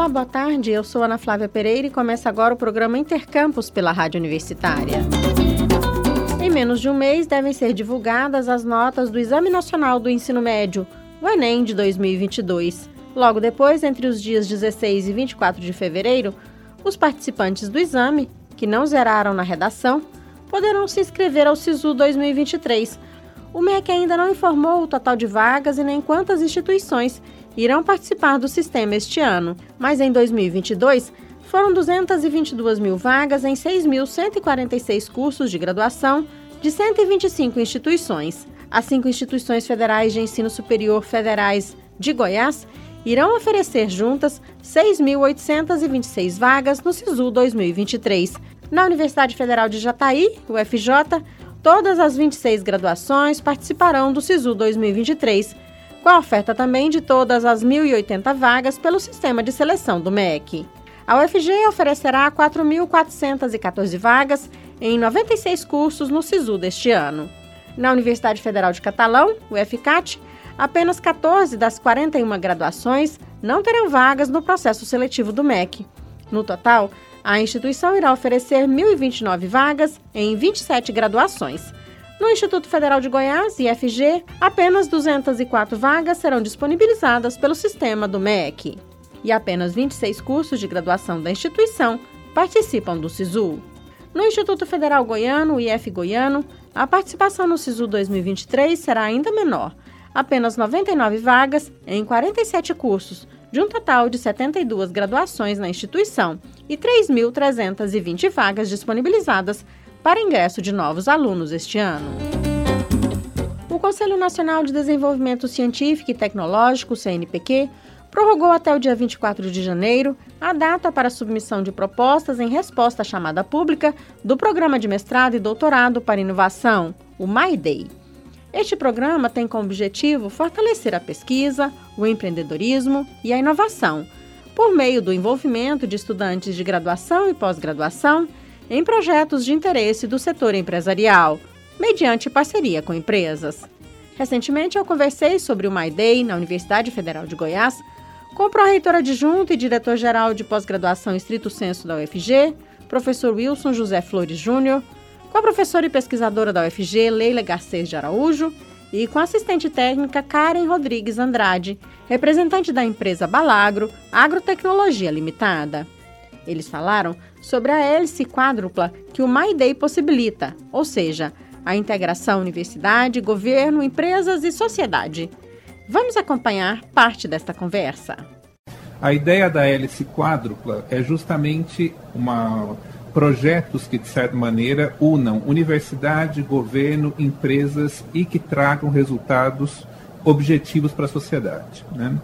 Olá, boa tarde. Eu sou Ana Flávia Pereira e começa agora o programa Intercampus pela Rádio Universitária. Em menos de um mês devem ser divulgadas as notas do Exame Nacional do Ensino Médio, o Enem de 2022. Logo depois, entre os dias 16 e 24 de fevereiro, os participantes do exame, que não zeraram na redação, poderão se inscrever ao SISU 2023. O MEC ainda não informou o total de vagas e nem quantas instituições irão participar do sistema este ano, mas em 2022 foram 222 mil vagas em 6.146 cursos de graduação de 125 instituições. As cinco instituições federais de ensino superior federais de Goiás irão oferecer juntas 6.826 vagas no SISU 2023. Na Universidade Federal de Jataí, UFJ, todas as 26 graduações participarão do SISU 2023 com a oferta também de todas as 1.080 vagas pelo sistema de seleção do MEC. A UFG oferecerá 4.414 vagas em 96 cursos no SISU deste ano. Na Universidade Federal de Catalão, UFCAT, apenas 14 das 41 graduações não terão vagas no processo seletivo do MEC. No total, a instituição irá oferecer 1.029 vagas em 27 graduações. No Instituto Federal de Goiás, IFG, apenas 204 vagas serão disponibilizadas pelo sistema do MEC. E apenas 26 cursos de graduação da instituição participam do SISU. No Instituto Federal Goiano, IF Goiano, a participação no SISU 2023 será ainda menor, apenas 99 vagas em 47 cursos, de um total de 72 graduações na instituição e 3.320 vagas disponibilizadas para ingresso de novos alunos este ano. O Conselho Nacional de Desenvolvimento Científico e Tecnológico, CNPq, prorrogou até o dia 24 de janeiro a data para submissão de propostas em resposta à chamada pública do Programa de Mestrado e Doutorado para Inovação, o MyDay. Este programa tem como objetivo fortalecer a pesquisa, o empreendedorismo e a inovação, por meio do envolvimento de estudantes de graduação e pós-graduação em projetos de interesse do setor empresarial, mediante parceria com empresas. Recentemente, eu conversei sobre o My Day na Universidade Federal de Goiás com o pró-reitor adjunto e diretor-geral de pós-graduação estrito senso da UFG, professor Wilson José Flores Júnior, com a professora e pesquisadora da UFG, Leila Garcês de Araújo, e com a assistente técnica Karen Rodrigues Andrade, representante da empresa Balagro Agrotecnologia Limitada. Eles falaram sobre a hélice quádrupla que o MyDay possibilita, ou seja, a integração universidade, governo, empresas e sociedade. Vamos acompanhar parte desta conversa. A ideia da hélice quádrupla é justamente uma projetos que de certa maneira unam universidade, governo, empresas e que tragam resultados objetivos para a sociedade. Né?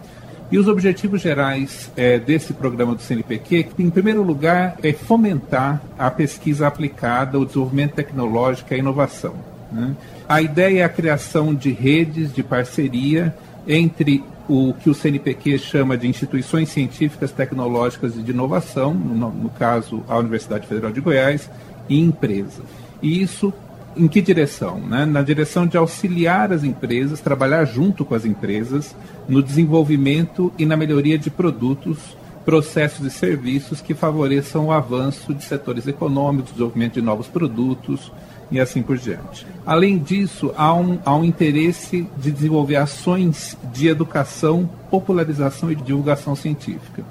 E os objetivos gerais é, desse programa do CNPq, em primeiro lugar, é fomentar a pesquisa aplicada, o desenvolvimento tecnológico e a inovação. Né? A ideia é a criação de redes de parceria entre o que o CNPq chama de instituições científicas, tecnológicas e de inovação, no, no caso a Universidade Federal de Goiás, e empresas. E isso em que direção? Né? Na direção de auxiliar as empresas, trabalhar junto com as empresas no desenvolvimento e na melhoria de produtos, processos e serviços que favoreçam o avanço de setores econômicos, desenvolvimento de novos produtos e assim por diante. Além disso, há um, há um interesse de desenvolver ações de educação, popularização e divulgação científica.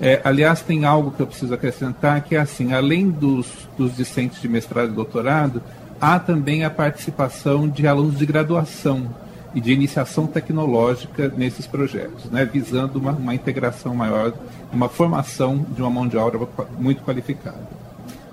É, aliás, tem algo que eu preciso acrescentar, que é assim, além dos, dos discentes de mestrado e doutorado, há também a participação de alunos de graduação e de iniciação tecnológica nesses projetos, né, visando uma, uma integração maior, uma formação de uma mão de obra muito qualificada.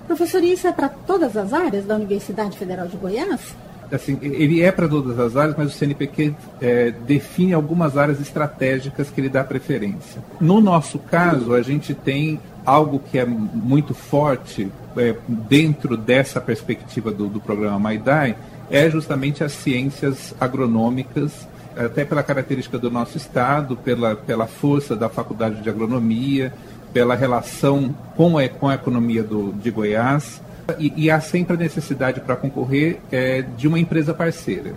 Professor, isso é para todas as áreas da Universidade Federal de Goiás? Assim, ele é para todas as áreas, mas o CNPq é, define algumas áreas estratégicas que ele dá preferência. No nosso caso, a gente tem algo que é muito forte é, dentro dessa perspectiva do, do programa MAIDAI, é justamente as ciências agronômicas, até pela característica do nosso estado, pela, pela força da Faculdade de Agronomia, pela relação com a, com a economia do, de Goiás, e, e há sempre a necessidade para concorrer é, de uma empresa parceira.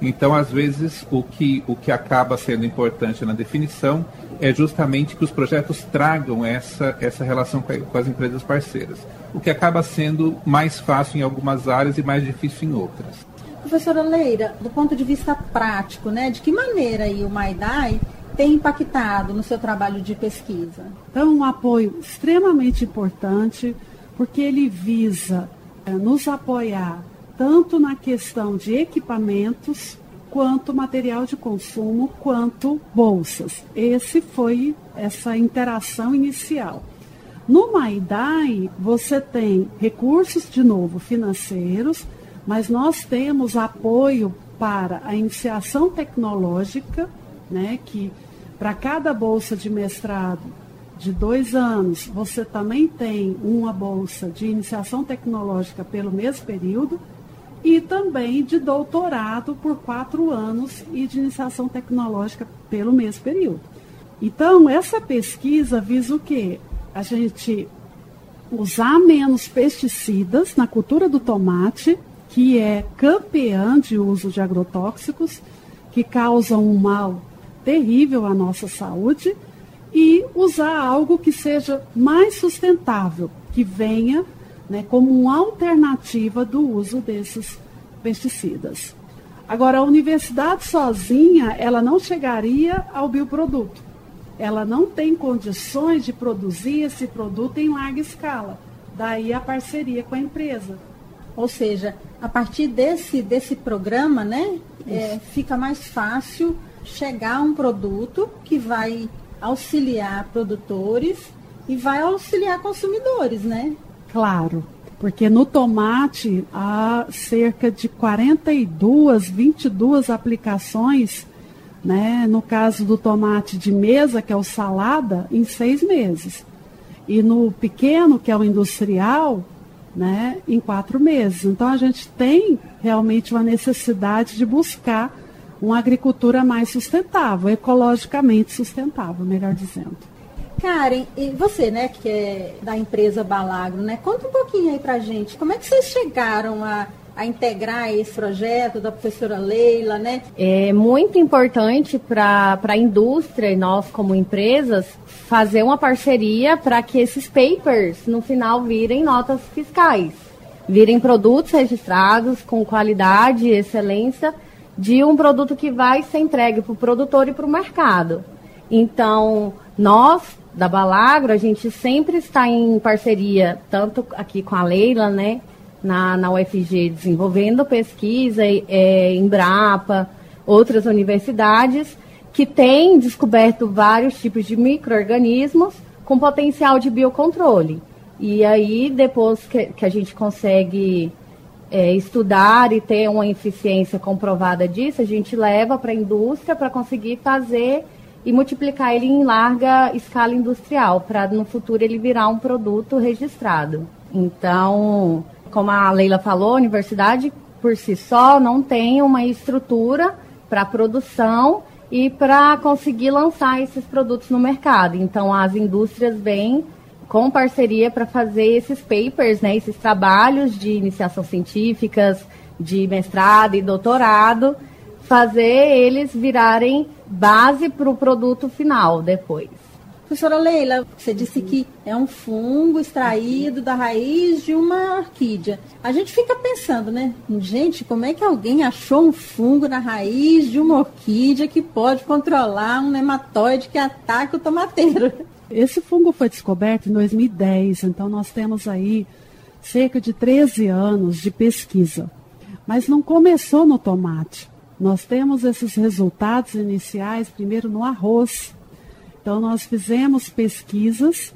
Então, às vezes, o que, o que acaba sendo importante na definição é justamente que os projetos tragam essa, essa relação com, a, com as empresas parceiras, o que acaba sendo mais fácil em algumas áreas e mais difícil em outras. Professora Leira, do ponto de vista prático, né, de que maneira aí o MAIDAI tem impactado no seu trabalho de pesquisa? Então, um apoio extremamente importante, porque ele visa é, nos apoiar tanto na questão de equipamentos, quanto material de consumo, quanto bolsas. Esse foi essa interação inicial. No Maidai, você tem recursos, de novo, financeiros, mas nós temos apoio para a iniciação tecnológica, né, que para cada bolsa de mestrado de dois anos, você também tem uma bolsa de iniciação tecnológica pelo mesmo período e também de doutorado por quatro anos e de iniciação tecnológica pelo mesmo período. Então, essa pesquisa visa o quê? A gente usar menos pesticidas na cultura do tomate, que é campeã de uso de agrotóxicos, que causam um mal terrível à nossa saúde, e usar algo que seja mais sustentável, que venha né, como uma alternativa do uso desses pesticidas. Agora, a universidade sozinha, ela não chegaria ao bioproduto. Ela não tem condições de produzir esse produto em larga escala. Daí a parceria com a empresa. Ou seja, a partir desse, desse programa, né, é, fica mais fácil chegar a um produto que vai auxiliar produtores e vai auxiliar consumidores, né? Claro, porque no tomate há cerca de 42, 22 aplicações, né? No caso do tomate de mesa, que é o salada, em seis meses. E no pequeno, que é o industrial, né, em quatro meses. Então a gente tem realmente uma necessidade de buscar uma agricultura mais sustentável, ecologicamente sustentável, melhor dizendo. Karen, e você, né, que é da empresa Balagro, né? Conta um pouquinho aí pra gente, como é que vocês chegaram a, a integrar esse projeto da professora Leila, né? É muito importante para a indústria e nós como empresas fazer uma parceria para que esses papers no final virem notas fiscais, virem produtos registrados com qualidade e excelência de um produto que vai ser entregue para o produtor e para o mercado. Então, nós, da Balagro, a gente sempre está em parceria, tanto aqui com a Leila, né, na, na UFG, desenvolvendo pesquisa, é, Embrapa, outras universidades, que têm descoberto vários tipos de micro-organismos com potencial de biocontrole. E aí, depois que, que a gente consegue é, estudar e ter uma eficiência comprovada disso, a gente leva para a indústria para conseguir fazer e multiplicar ele em larga escala industrial, para no futuro ele virar um produto registrado. Então, como a Leila falou, a universidade por si só não tem uma estrutura para produção e para conseguir lançar esses produtos no mercado. Então, as indústrias vêm com parceria para fazer esses papers, né, esses trabalhos de iniciação científicas, de mestrado e doutorado, fazer eles virarem base para o produto final depois. Professora Leila, você disse que é um fungo extraído da raiz de uma orquídea. A gente fica pensando, né? Gente, como é que alguém achou um fungo na raiz de uma orquídea que pode controlar um nematóide que ataca o tomateiro? Esse fungo foi descoberto em 2010, então nós temos aí cerca de 13 anos de pesquisa. Mas não começou no tomate. Nós temos esses resultados iniciais primeiro no arroz. Então nós fizemos pesquisas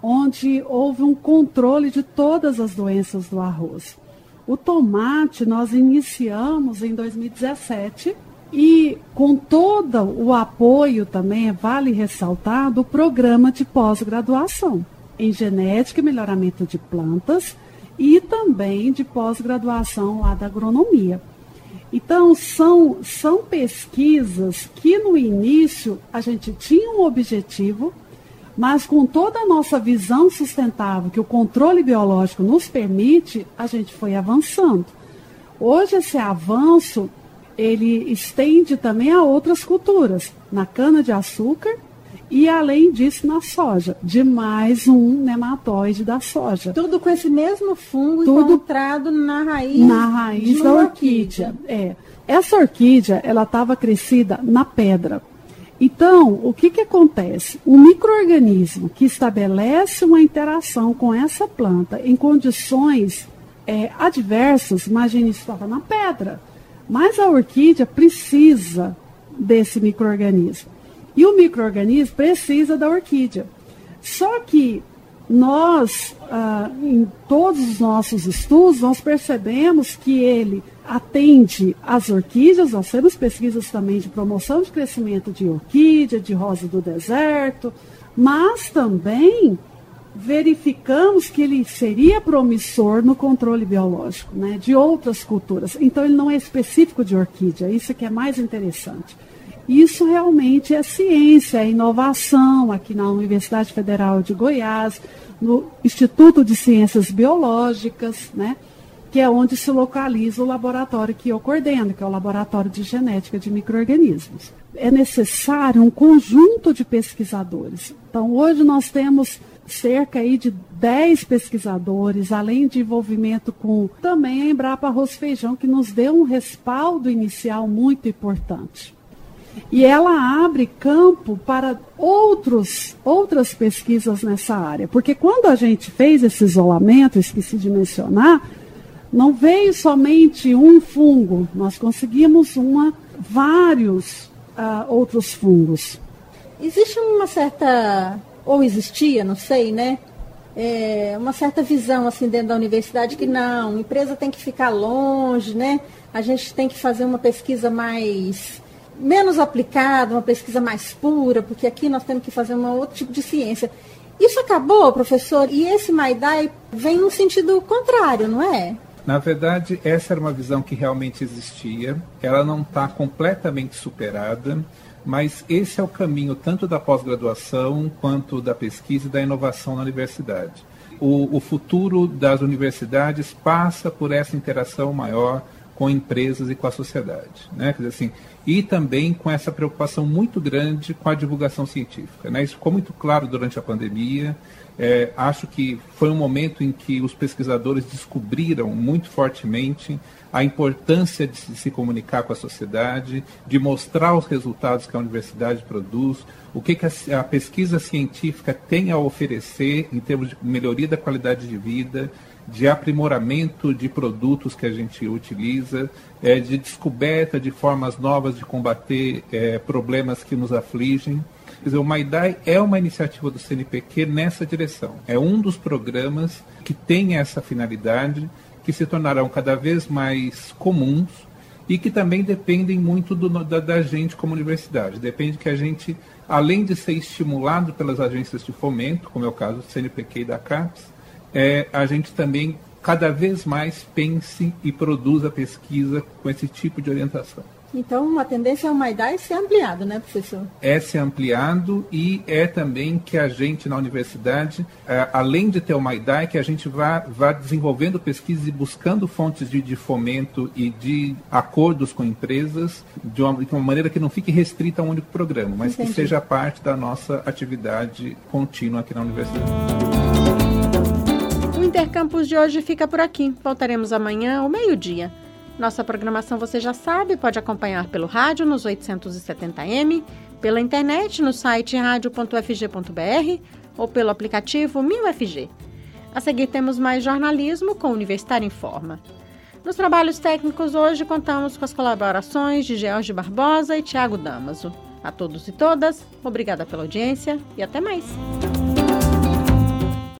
onde houve um controle de todas as doenças do arroz. O tomate nós iniciamos em 2017 e com todo o apoio também, vale ressaltar, do programa de pós-graduação em genética e melhoramento de plantas e também de pós-graduação lá da agronomia. Então, são, são pesquisas que no início a gente tinha um objetivo, mas com toda a nossa visão sustentável que o controle biológico nos permite, a gente foi avançando. Hoje esse avanço ele estende também a outras culturas, na cana-de-açúcar e, além disso, na soja, de mais um nematóide da soja. Tudo com esse mesmo fungo Tudo encontrado na raiz, na raiz da orquídea. orquídea. É. Essa orquídea, ela estava crescida na pedra. Então, o que, que acontece? O microorganismo que estabelece uma interação com essa planta em condições é, adversas, imagine estava na pedra, mas a orquídea precisa desse microorganismo. E o microorganismo precisa da orquídea. Só que nós, ah, em todos os nossos estudos, nós percebemos que ele atende às orquídeas, nós temos pesquisas também de promoção de crescimento de orquídea, de rosa do deserto, mas também verificamos que ele seria promissor no controle biológico né, de outras culturas. Então, ele não é específico de orquídea, isso que é mais interessante. Isso realmente é ciência, é inovação aqui na Universidade Federal de Goiás, no Instituto de Ciências Biológicas, né? que é onde se localiza o laboratório que eu coordeno, que é o Laboratório de Genética de Microorganismos. É necessário um conjunto de pesquisadores. Então, hoje nós temos cerca aí de 10 pesquisadores, além de envolvimento com também a Embrapa Arroz Feijão, que nos deu um respaldo inicial muito importante. E ela abre campo para outros, outras pesquisas nessa área. Porque quando a gente fez esse isolamento, esqueci de mencionar, não veio somente um fungo, nós conseguimos uma, vários uh, outros fungos. Existe uma certa, ou existia, não sei, né? É, uma certa visão assim dentro da universidade que não, empresa tem que ficar longe, né? A gente tem que fazer uma pesquisa mais menos aplicada, uma pesquisa mais pura, porque aqui nós temos que fazer um outro tipo de ciência. Isso acabou, professor, e esse Maidai vem no sentido contrário, não é? Na verdade, essa era uma visão que realmente existia, ela não está completamente superada, mas esse é o caminho tanto da pós-graduação quanto da pesquisa e da inovação na universidade. O, o futuro das universidades passa por essa interação maior com empresas e com a sociedade. Né? Quer dizer, assim, e também com essa preocupação muito grande com a divulgação científica. Né? Isso ficou muito claro durante a pandemia. É, acho que foi um momento em que os pesquisadores descobriram muito fortemente a importância de se comunicar com a sociedade, de mostrar os resultados que a universidade produz, o que, que a, a pesquisa científica tem a oferecer em termos de melhoria da qualidade de vida, de aprimoramento de produtos que a gente utiliza, é, de descoberta de formas novas de combater é, problemas que nos afligem. Quer dizer, o MAIDAI é uma iniciativa do CNPq nessa direção. É um dos programas que tem essa finalidade, que se tornarão cada vez mais comuns e que também dependem muito do, da, da gente como universidade. Depende que a gente, além de ser estimulado pelas agências de fomento, como é o caso do CNPq e da CAPES, é, a gente também cada vez mais pense e produza pesquisa com esse tipo de orientação. Então, a tendência é o MAIDAI ser ampliado, né, professor? É ser ampliado e é também que a gente na universidade, é, além de ter o MAIDAI, que a gente vá, vá desenvolvendo pesquisas e buscando fontes de, de fomento e de acordos com empresas de uma, de uma, maneira que não fique restrita a um único programa, mas Entendi. que seja parte da nossa atividade contínua aqui na universidade. Intercampus de hoje fica por aqui. Voltaremos amanhã ao meio-dia. Nossa programação você já sabe, pode acompanhar pelo rádio nos 870m, pela internet no site radio.fg.br ou pelo aplicativo 1000FG. A seguir temos mais jornalismo com Universitário em Forma. Nos trabalhos técnicos hoje contamos com as colaborações de George Barbosa e Tiago Damaso. A todos e todas, obrigada pela audiência e até mais.